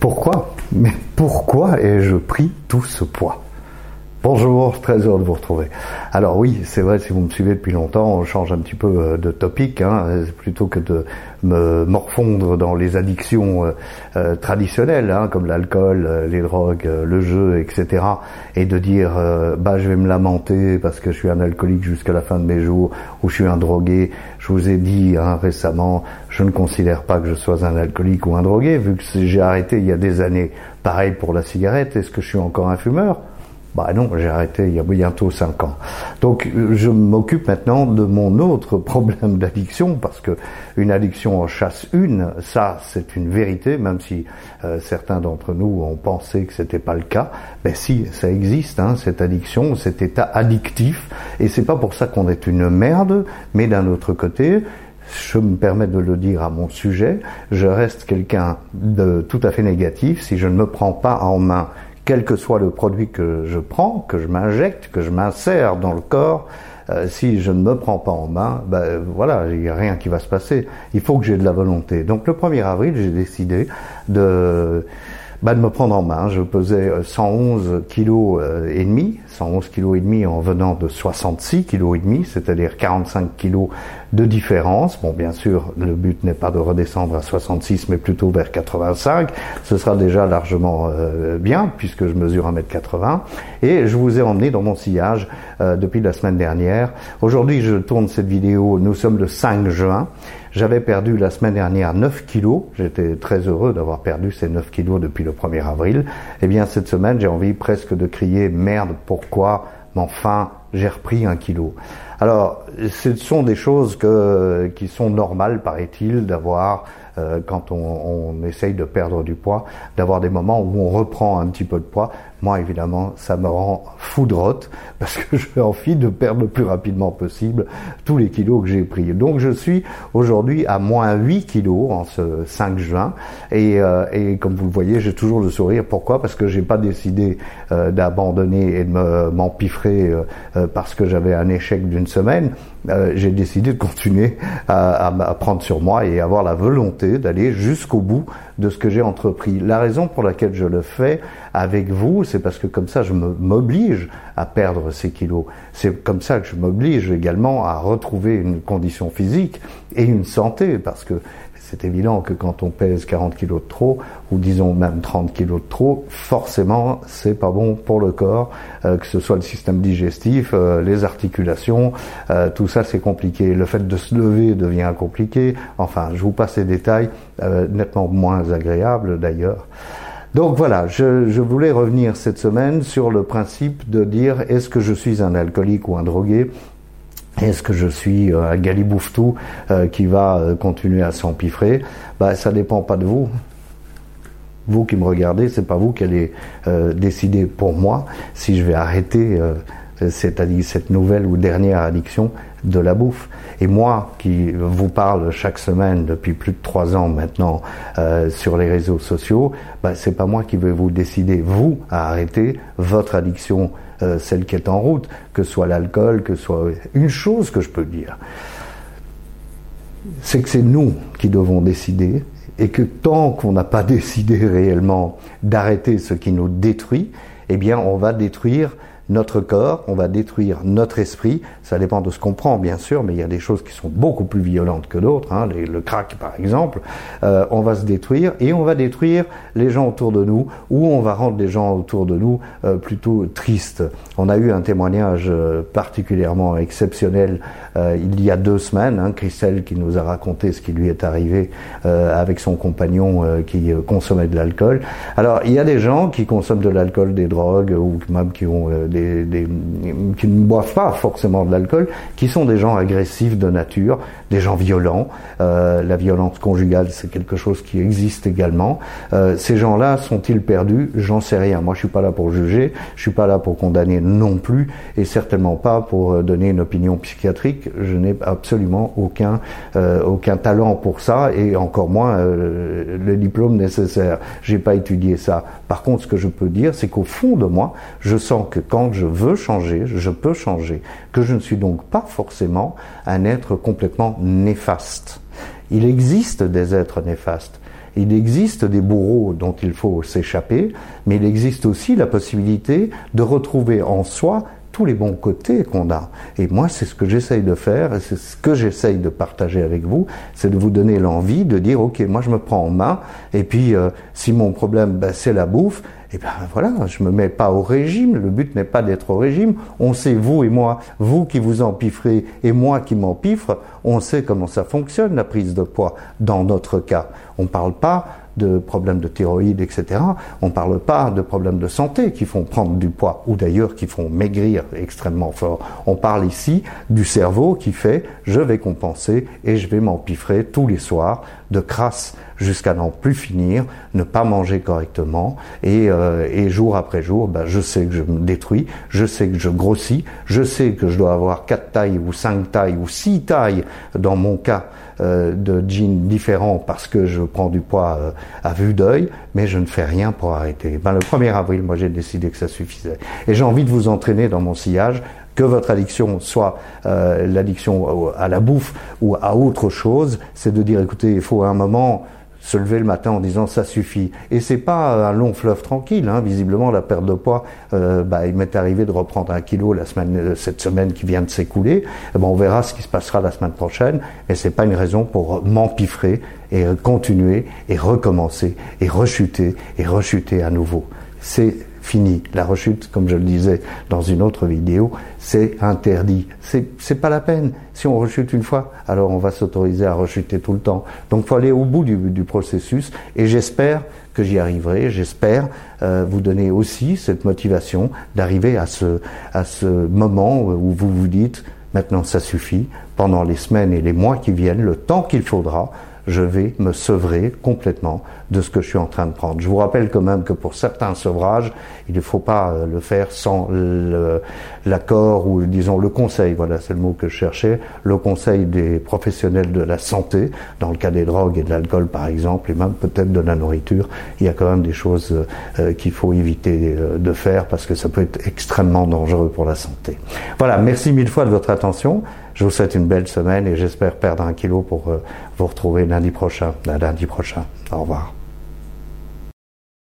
Pourquoi? Mais pourquoi ai-je pris tout ce poids? Bonjour, très heureux de vous retrouver. Alors oui, c'est vrai, si vous me suivez depuis longtemps, on change un petit peu euh, de topic, hein, plutôt que de me morfondre dans les addictions euh, euh, traditionnelles, hein, comme l'alcool, les drogues, le jeu, etc., et de dire, bah je vais me lamenter parce que je suis un alcoolique jusqu'à la fin de mes jours, ou je suis un drogué. Je vous ai dit hein, récemment, je ne considère pas que je sois un alcoolique ou un drogué, vu que j'ai arrêté il y a des années. Pareil pour la cigarette, est-ce que je suis encore un fumeur? Bah non, j'ai arrêté il y a bientôt 5 ans. Donc je m'occupe maintenant de mon autre problème d'addiction parce que une addiction en chasse une, ça c'est une vérité, même si euh, certains d'entre nous ont pensé que c'était pas le cas. Ben si, ça existe, hein, cette addiction, cet état addictif, et c'est pas pour ça qu'on est une merde, mais d'un autre côté, je me permets de le dire à mon sujet, je reste quelqu'un de tout à fait négatif si je ne me prends pas en main quel que soit le produit que je prends, que je m'injecte, que je m'insère dans le corps, euh, si je ne me prends pas en main, ben voilà, il n'y a rien qui va se passer. Il faut que j'ai de la volonté. Donc le 1er avril, j'ai décidé de, ben, de me prendre en main. Je pesais 111 kg et demi, 111 kg et demi en venant de 66 kg et demi, c'est-à-dire 45 kg de différence. Bon, bien sûr, le but n'est pas de redescendre à 66, mais plutôt vers 85. Ce sera déjà largement euh, bien, puisque je mesure 1m80. Et je vous ai emmené dans mon sillage euh, depuis la semaine dernière. Aujourd'hui, je tourne cette vidéo, nous sommes le 5 juin. J'avais perdu la semaine dernière 9 kilos. J'étais très heureux d'avoir perdu ces 9 kilos depuis le 1er avril. Eh bien, cette semaine, j'ai envie presque de crier merde, pourquoi Mais enfin, j'ai repris un kilo? Alors, ce sont des choses qui sont normales, paraît-il, d'avoir euh, quand on, on, essaye de perdre du poids, d'avoir des moments où on reprend un petit peu de poids. Moi, évidemment, ça me rend foudrotte parce que j'ai envie de perdre le plus rapidement possible tous les kilos que j'ai pris. Donc, je suis aujourd'hui à moins 8 kilos en ce 5 juin et, euh, et comme vous le voyez, j'ai toujours le sourire. Pourquoi? Parce que j'ai pas décidé euh, d'abandonner et de m'empiffrer euh, parce que j'avais un échec d'une semaine. j'ai décidé de continuer à, à prendre sur moi et avoir la volonté d'aller jusqu'au bout de ce que j'ai entrepris. La raison pour laquelle je le fais avec vous, c'est parce que comme ça, je m'oblige à perdre ces kilos. C'est comme ça que je m'oblige également à retrouver une condition physique et une santé, parce que c'est évident que quand on pèse 40 kilos de trop, ou disons même 30 kilos de trop, forcément, c'est pas bon pour le corps, euh, que ce soit le système digestif, euh, les articulations, euh, tout ça c'est compliqué. Le fait de se lever devient compliqué. Enfin, je vous passe les détails, nettement moins agréables d'ailleurs. Donc voilà, je, je, voulais revenir cette semaine sur le principe de dire est-ce que je suis un alcoolique ou un drogué? Est-ce que je suis euh, un galibouffetou euh, qui va euh, continuer à s'empiffrer? Bah, Ça dépend pas de vous. Vous qui me regardez, c'est pas vous qui allez décider pour moi si je vais arrêter cette nouvelle ou dernière addiction de la bouffe. Et moi qui vous parle chaque semaine depuis plus de trois ans maintenant sur les réseaux sociaux, bah, c'est pas moi qui vais vous décider vous à arrêter votre addiction euh, celle qui est en route, que soit l'alcool, que soit une chose que je peux dire, c'est que c'est nous qui devons décider et que tant qu'on n'a pas décidé réellement d'arrêter ce qui nous détruit, eh bien on va détruire notre corps, on va détruire notre esprit. Ça dépend de ce qu'on prend, bien sûr, mais il y a des choses qui sont beaucoup plus violentes que d'autres. Hein, le crack, par exemple. Euh, on va se détruire et on va détruire les gens autour de nous, ou on va rendre les gens autour de nous euh, plutôt tristes. On a eu un témoignage euh, particulièrement exceptionnel il y a deux semaines, hein, Christelle qui nous a raconté ce qui lui est arrivé avec son compagnon qui consommait de l'alcool. Alors, il y a des gens qui consomment de l'alcool, des drogues, ou même qui ont des qui ne boivent pas forcément de l'alcool, qui sont des gens agressifs de nature, des gens violents. Euh, la violence conjugale, c'est quelque chose qui existe également. Euh, ces gens-là sont-ils perdus? J'en sais rien. Moi, je suis pas là pour juger, je suis pas là pour condamner non plus, et certainement pas pour euh, donner une opinion psychiatrique. Je n'ai absolument aucun aucun talent pour ça, et encore moins le diplôme nécessaire. J'ai pas étudié ça. Par contre, ce que je peux dire, c'est qu'au fond de moi, je sens que quand je veux changer, je peux changer, que je ne suis donc pas forcément un être complètement néfaste. Il existe des êtres néfastes. Il existe des bourreaux dont il faut s'échapper, mais il existe aussi la possibilité de retrouver en soi tous les bons côtés qu'on a. Et moi, c'est ce que j'essaye de faire, et c'est ce que j'essaye de partager avec vous, c'est de vous donner l'envie de dire, ok, moi je me prends en main, et puis euh, si mon problème, ben, c'est la bouffe, et ben voilà, je me mets pas au régime, le but n'est pas d'être au régime, on sait, vous et moi, vous qui vous empiffrez et moi qui m'empiffre, on sait comment ça fonctionne la prise de poids dans notre cas. On parle pas de problèmes de thyroïde, etc. On ne parle pas de problèmes de santé qui font prendre du poids ou d'ailleurs qui font maigrir extrêmement fort. On parle ici du cerveau qui fait je vais compenser et je vais m'empiffrer tous les soirs de crasse jusqu'à n'en plus finir, ne pas manger correctement et, euh, et jour après jour, ben, je sais que je me détruis, je sais que je grossis, je sais que je dois avoir quatre tailles ou cinq tailles ou six tailles dans mon cas euh, de jeans différents parce que je prends du poids euh, à vue d'œil, mais je ne fais rien pour arrêter. Ben, le 1er avril, moi j'ai décidé que ça suffisait. Et j'ai envie de vous entraîner dans mon sillage, que votre addiction soit euh, l'addiction à la bouffe ou à autre chose, c'est de dire écoutez, il faut un moment se lever le matin en disant ça suffit. Et c'est pas un long fleuve tranquille. Hein. Visiblement, la perte de poids, euh, bah, il m'est arrivé de reprendre un kilo la semaine, euh, cette semaine qui vient de s'écouler. Eh ben, on verra ce qui se passera la semaine prochaine. Mais c'est pas une raison pour m'empiffrer et continuer et recommencer et rechuter et rechuter à nouveau. C'est fini. La rechute, comme je le disais dans une autre vidéo, c'est interdit. C'est, pas la peine. Si on rechute une fois, alors on va s'autoriser à rechuter tout le temps. Donc, faut aller au bout du, du processus. Et j'espère que j'y arriverai. J'espère euh, vous donner aussi cette motivation d'arriver à ce, à ce moment où vous vous dites, maintenant ça suffit. Pendant les semaines et les mois qui viennent, le temps qu'il faudra, je vais me sevrer complètement de ce que je suis en train de prendre. Je vous rappelle quand même que pour certains sevrages, il ne faut pas euh, le faire sans l'accord ou disons le conseil, voilà c'est le mot que je cherchais, le conseil des professionnels de la santé, dans le cas des drogues et de l'alcool par exemple, et même peut-être de la nourriture, il y a quand même des choses euh, euh, qu'il faut éviter de faire parce que ça peut être extrêmement dangereux pour la santé. Voilà, merci mille fois de votre attention. Je vous souhaite une belle semaine et j'espère perdre un kilo pour vous retrouver lundi prochain. lundi prochain. Au revoir.